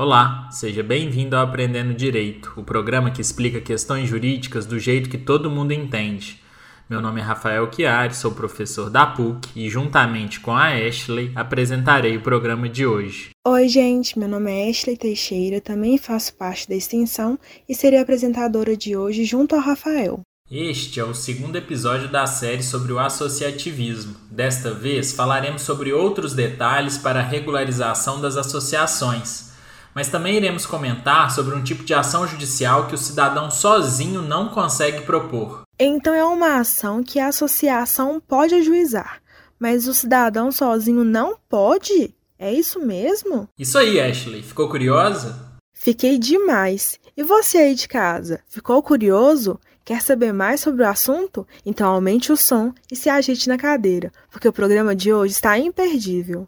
Olá, seja bem-vindo ao Aprendendo Direito, o programa que explica questões jurídicas do jeito que todo mundo entende. Meu nome é Rafael Chiari, sou professor da PUC e, juntamente com a Ashley, apresentarei o programa de hoje. Oi, gente, meu nome é Ashley Teixeira, também faço parte da extensão e serei apresentadora de hoje junto ao Rafael. Este é o segundo episódio da série sobre o associativismo. Desta vez falaremos sobre outros detalhes para a regularização das associações. Mas também iremos comentar sobre um tipo de ação judicial que o cidadão sozinho não consegue propor. Então é uma ação que a associação pode ajuizar, mas o cidadão sozinho não pode? É isso mesmo? Isso aí, Ashley. Ficou curiosa? Fiquei demais. E você aí de casa, ficou curioso? Quer saber mais sobre o assunto? Então aumente o som e se ajeite na cadeira, porque o programa de hoje está imperdível.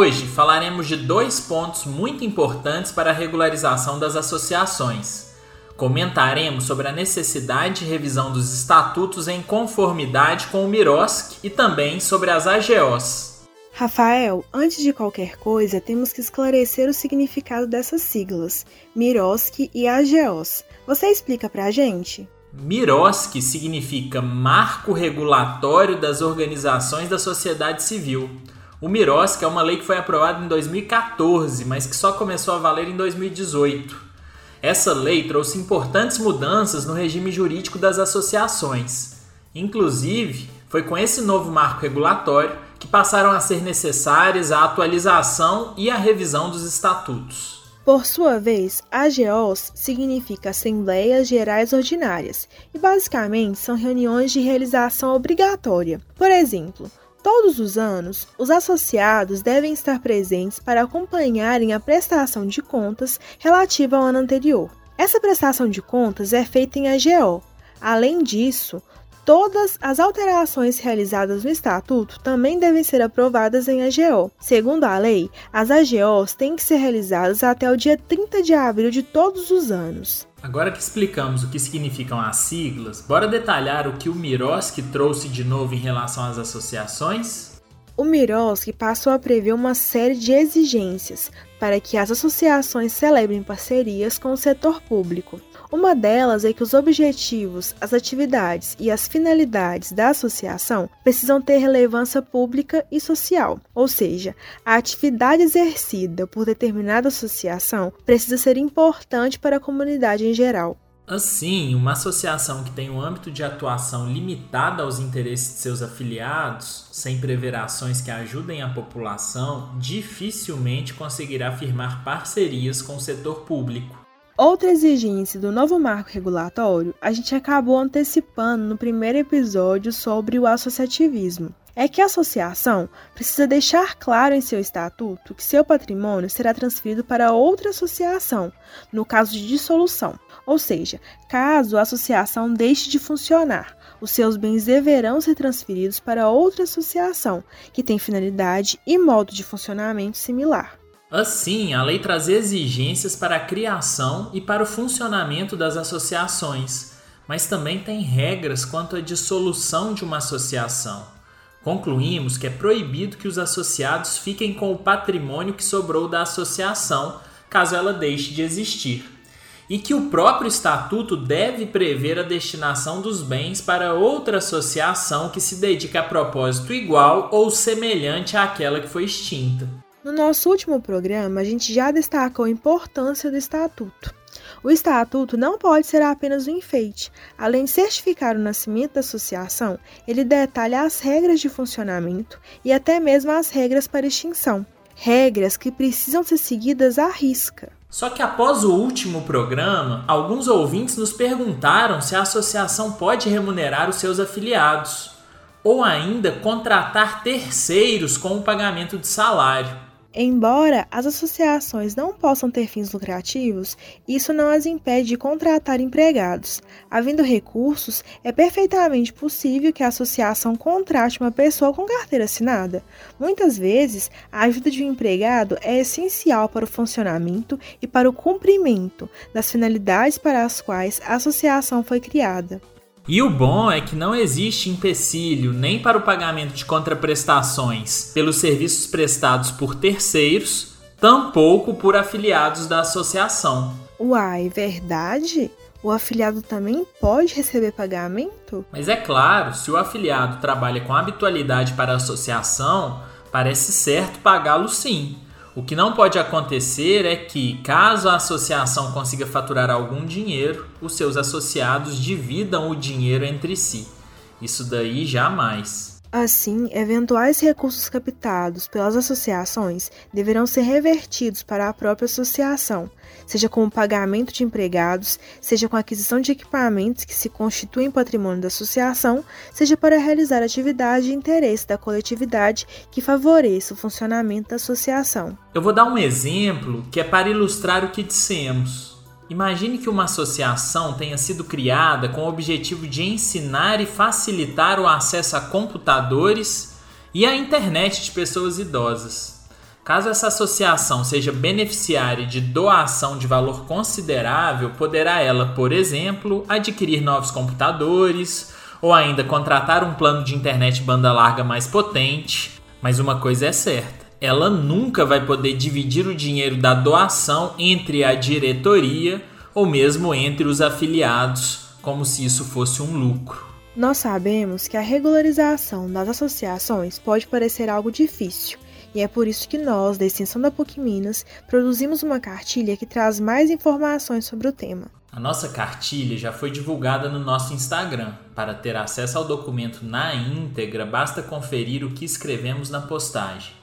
Hoje falaremos de dois pontos muito importantes para a regularização das associações. Comentaremos sobre a necessidade de revisão dos estatutos em conformidade com o MIROSC e também sobre as AGOs. Rafael, antes de qualquer coisa, temos que esclarecer o significado dessas siglas, MIROSC e AGOs. Você explica pra gente? MIROSC significa Marco Regulatório das Organizações da Sociedade Civil. O MIROSC é uma lei que foi aprovada em 2014, mas que só começou a valer em 2018. Essa lei trouxe importantes mudanças no regime jurídico das associações. Inclusive, foi com esse novo marco regulatório que passaram a ser necessárias a atualização e a revisão dos estatutos. Por sua vez, AGOs significa Assembleias Gerais Ordinárias e basicamente são reuniões de realização obrigatória. Por exemplo, Todos os anos, os associados devem estar presentes para acompanharem a prestação de contas relativa ao ano anterior. Essa prestação de contas é feita em AGO. Além disso, todas as alterações realizadas no estatuto também devem ser aprovadas em AGO. Segundo a lei, as AGOs têm que ser realizadas até o dia 30 de abril de todos os anos. Agora que explicamos o que significam as siglas, bora detalhar o que o Miroski trouxe de novo em relação às associações? O Miroski passou a prever uma série de exigências para que as associações celebrem parcerias com o setor público. Uma delas é que os objetivos, as atividades e as finalidades da associação precisam ter relevância pública e social, ou seja, a atividade exercida por determinada associação precisa ser importante para a comunidade em geral. Assim, uma associação que tem um âmbito de atuação limitado aos interesses de seus afiliados, sem prever ações que ajudem a população, dificilmente conseguirá firmar parcerias com o setor público. Outra exigência do novo marco regulatório a gente acabou antecipando no primeiro episódio sobre o associativismo. É que a associação precisa deixar claro em seu estatuto que seu patrimônio será transferido para outra associação, no caso de dissolução. Ou seja, caso a associação deixe de funcionar, os seus bens deverão ser transferidos para outra associação que tem finalidade e modo de funcionamento similar. Assim, a lei traz exigências para a criação e para o funcionamento das associações, mas também tem regras quanto à dissolução de uma associação. Concluímos que é proibido que os associados fiquem com o patrimônio que sobrou da associação, caso ela deixe de existir, e que o próprio estatuto deve prever a destinação dos bens para outra associação que se dedique a propósito igual ou semelhante àquela que foi extinta. No nosso último programa, a gente já destacou a importância do estatuto. O estatuto não pode ser apenas um enfeite. Além de certificar o nascimento da associação, ele detalha as regras de funcionamento e até mesmo as regras para extinção. Regras que precisam ser seguidas à risca. Só que após o último programa, alguns ouvintes nos perguntaram se a associação pode remunerar os seus afiliados ou ainda contratar terceiros com o pagamento de salário. Embora as associações não possam ter fins lucrativos, isso não as impede de contratar empregados. Havendo recursos, é perfeitamente possível que a associação contrate uma pessoa com carteira assinada. Muitas vezes, a ajuda de um empregado é essencial para o funcionamento e para o cumprimento das finalidades para as quais a associação foi criada. E o bom é que não existe empecilho nem para o pagamento de contraprestações pelos serviços prestados por terceiros, tampouco por afiliados da associação. Uai, verdade? O afiliado também pode receber pagamento? Mas é claro, se o afiliado trabalha com habitualidade para a associação, parece certo pagá-lo sim. O que não pode acontecer é que, caso a associação consiga faturar algum dinheiro, os seus associados dividam o dinheiro entre si. Isso daí jamais. Assim, eventuais recursos captados pelas associações deverão ser revertidos para a própria associação, seja com o pagamento de empregados, seja com a aquisição de equipamentos que se constituem patrimônio da associação, seja para realizar atividade de interesse da coletividade que favoreça o funcionamento da associação. Eu vou dar um exemplo que é para ilustrar o que dissemos. Imagine que uma associação tenha sido criada com o objetivo de ensinar e facilitar o acesso a computadores e à internet de pessoas idosas. Caso essa associação seja beneficiária de doação de valor considerável, poderá ela, por exemplo, adquirir novos computadores ou ainda contratar um plano de internet banda larga mais potente. Mas uma coisa é certa: ela nunca vai poder dividir o dinheiro da doação entre a diretoria ou mesmo entre os afiliados, como se isso fosse um lucro. Nós sabemos que a regularização das associações pode parecer algo difícil e é por isso que nós, da extensão da PUC Minas, produzimos uma cartilha que traz mais informações sobre o tema. A nossa cartilha já foi divulgada no nosso Instagram. Para ter acesso ao documento na íntegra, basta conferir o que escrevemos na postagem.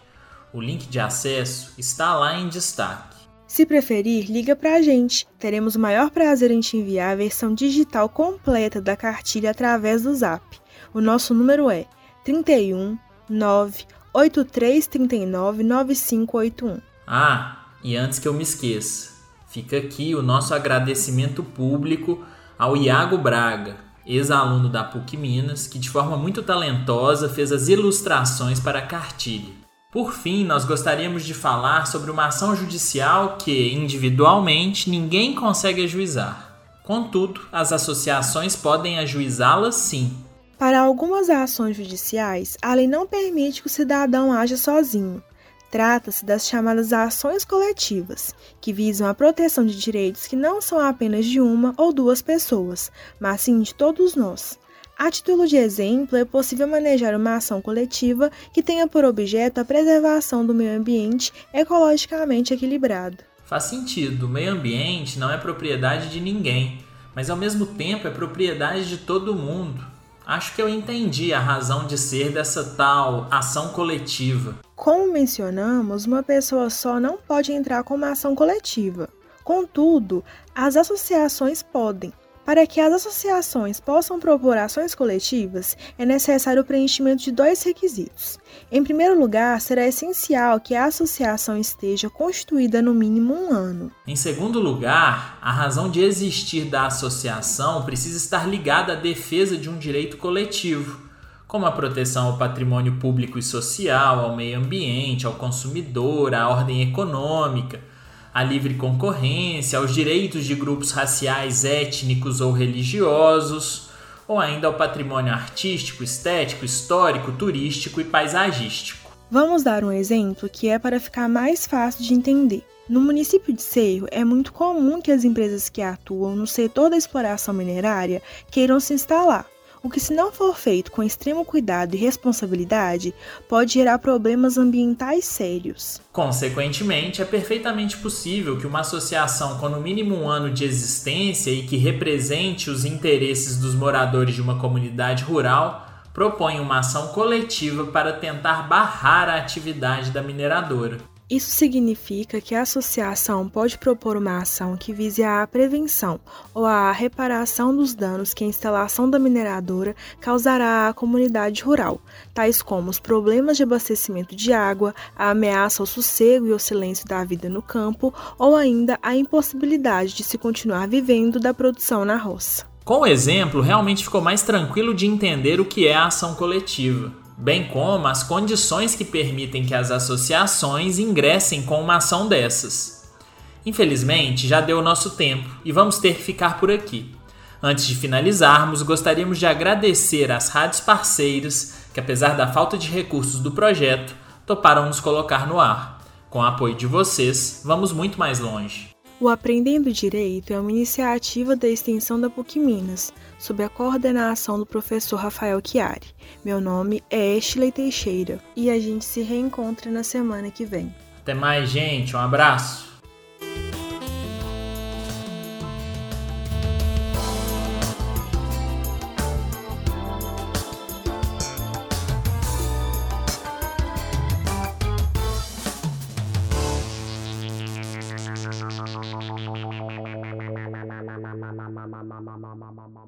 O link de acesso está lá em destaque. Se preferir, liga para a gente. Teremos o maior prazer em te enviar a versão digital completa da cartilha através do Zap. O nosso número é 31 9 8339 9581. Ah, e antes que eu me esqueça, fica aqui o nosso agradecimento público ao Iago Braga, ex-aluno da PUC Minas, que de forma muito talentosa fez as ilustrações para a cartilha. Por fim, nós gostaríamos de falar sobre uma ação judicial que, individualmente, ninguém consegue ajuizar. Contudo, as associações podem ajuizá-la sim, para algumas ações judiciais, a lei não permite que o cidadão haja sozinho. Trata-se das chamadas ações coletivas, que visam a proteção de direitos que não são apenas de uma ou duas pessoas, mas sim de todos nós. A título de exemplo, é possível manejar uma ação coletiva que tenha por objeto a preservação do meio ambiente ecologicamente equilibrado. Faz sentido, o meio ambiente não é propriedade de ninguém, mas ao mesmo tempo é propriedade de todo mundo. Acho que eu entendi a razão de ser dessa tal ação coletiva. Como mencionamos, uma pessoa só não pode entrar com uma ação coletiva. Contudo, as associações podem. Para que as associações possam propor ações coletivas, é necessário o preenchimento de dois requisitos. Em primeiro lugar, será essencial que a associação esteja constituída no mínimo um ano. Em segundo lugar, a razão de existir da associação precisa estar ligada à defesa de um direito coletivo, como a proteção ao patrimônio público e social, ao meio ambiente, ao consumidor, à ordem econômica à livre concorrência, aos direitos de grupos raciais, étnicos ou religiosos, ou ainda ao patrimônio artístico, estético, histórico, turístico e paisagístico. Vamos dar um exemplo que é para ficar mais fácil de entender. No município de Cerro, é muito comum que as empresas que atuam no setor da exploração minerária queiram se instalar o que, se não for feito com extremo cuidado e responsabilidade, pode gerar problemas ambientais sérios. Consequentemente, é perfeitamente possível que uma associação com no mínimo um ano de existência e que represente os interesses dos moradores de uma comunidade rural proponha uma ação coletiva para tentar barrar a atividade da mineradora. Isso significa que a associação pode propor uma ação que vise a prevenção ou a reparação dos danos que a instalação da mineradora causará à comunidade rural, tais como os problemas de abastecimento de água, a ameaça ao sossego e ao silêncio da vida no campo ou ainda a impossibilidade de se continuar vivendo da produção na roça. Com o exemplo, realmente ficou mais tranquilo de entender o que é a ação coletiva bem como as condições que permitem que as associações ingressem com uma ação dessas. Infelizmente, já deu o nosso tempo e vamos ter que ficar por aqui. Antes de finalizarmos, gostaríamos de agradecer às rádios parceiras que, apesar da falta de recursos do projeto, toparam nos colocar no ar. Com o apoio de vocês, vamos muito mais longe. O Aprendendo Direito é uma iniciativa da extensão da PUC Minas, sob a coordenação do professor Rafael Chiari. Meu nome é Ashley Teixeira e a gente se reencontra na semana que vem. Até mais, gente. Um abraço. ma ma ma ma ma